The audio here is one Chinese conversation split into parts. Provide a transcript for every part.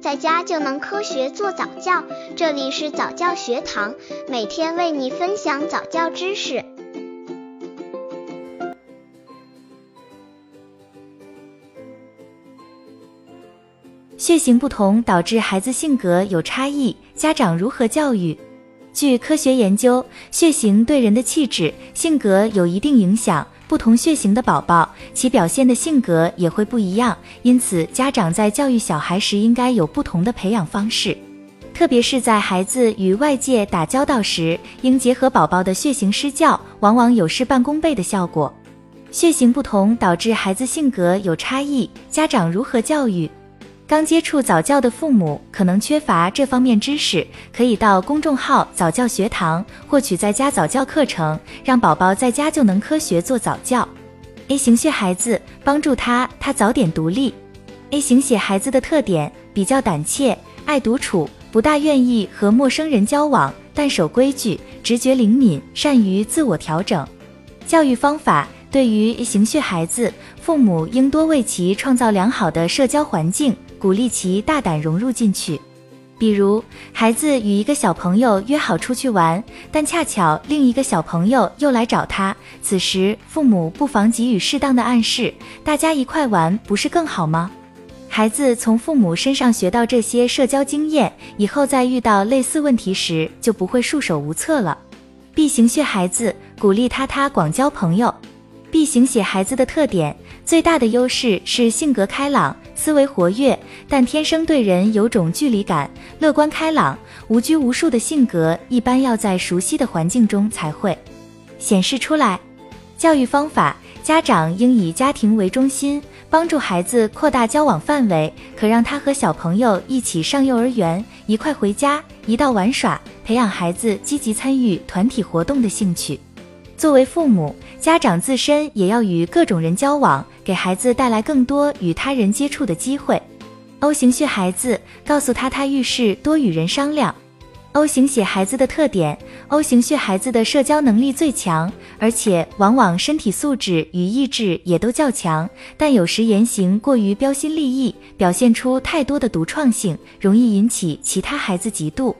在家就能科学做早教。这里是早教学堂，每天为你分享早教知识。血型不同导致孩子性格有差异，家长如何教育？据科学研究，血型对人的气质、性格有一定影响。不同血型的宝宝，其表现的性格也会不一样。因此，家长在教育小孩时，应该有不同的培养方式。特别是在孩子与外界打交道时，应结合宝宝的血型施教，往往有事半功倍的效果。血型不同导致孩子性格有差异，家长如何教育？刚接触早教的父母可能缺乏这方面知识，可以到公众号早教学堂获取在家早教课程，让宝宝在家就能科学做早教。A 型血孩子帮助他，他早点独立。A 型血孩子的特点比较胆怯，爱独处，不大愿意和陌生人交往，但守规矩，直觉灵敏，善于自我调整。教育方法。对于 A 型血孩子，父母应多为其创造良好的社交环境，鼓励其大胆融入进去。比如，孩子与一个小朋友约好出去玩，但恰巧另一个小朋友又来找他，此时父母不妨给予适当的暗示：“大家一块玩不是更好吗？”孩子从父母身上学到这些社交经验，以后在遇到类似问题时就不会束手无策了。B 型血孩子鼓励他他广交朋友。B 型血孩子的特点，最大的优势是性格开朗、思维活跃，但天生对人有种距离感，乐观开朗、无拘无束的性格，一般要在熟悉的环境中才会显示出来。教育方法，家长应以家庭为中心，帮助孩子扩大交往范围，可让他和小朋友一起上幼儿园，一块回家，一道玩耍，培养孩子积极参与团体活动的兴趣。作为父母，家长自身也要与各种人交往，给孩子带来更多与他人接触的机会。O 型血孩子告诉他，他遇事多与人商量。O 型血孩子的特点：O 型血孩子的社交能力最强，而且往往身体素质与意志也都较强，但有时言行过于标新立异，表现出太多的独创性，容易引起其他孩子嫉妒。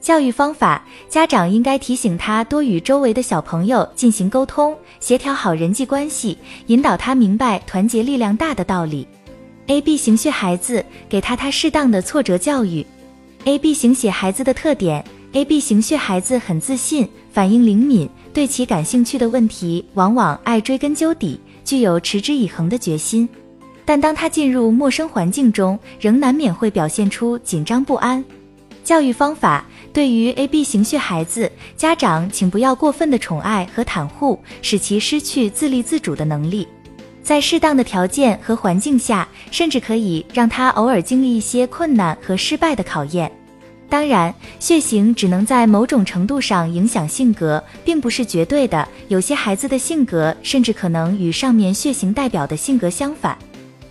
教育方法，家长应该提醒他多与周围的小朋友进行沟通，协调好人际关系，引导他明白团结力量大的道理。A B 型血孩子给他他适当的挫折教育。A B 型血孩子的特点：A B 型血孩子很自信，反应灵敏，对其感兴趣的问题往往爱追根究底，具有持之以恒的决心。但当他进入陌生环境中，仍难免会表现出紧张不安。教育方法。对于 A B 型血孩子，家长请不要过分的宠爱和袒护，使其失去自立自主的能力。在适当的条件和环境下，甚至可以让他偶尔经历一些困难和失败的考验。当然，血型只能在某种程度上影响性格，并不是绝对的。有些孩子的性格甚至可能与上面血型代表的性格相反。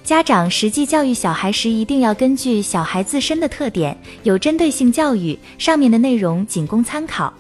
家长实际教育小孩时，一定要根据小孩自身的特点，有针对性教育。上面的内容仅供参考。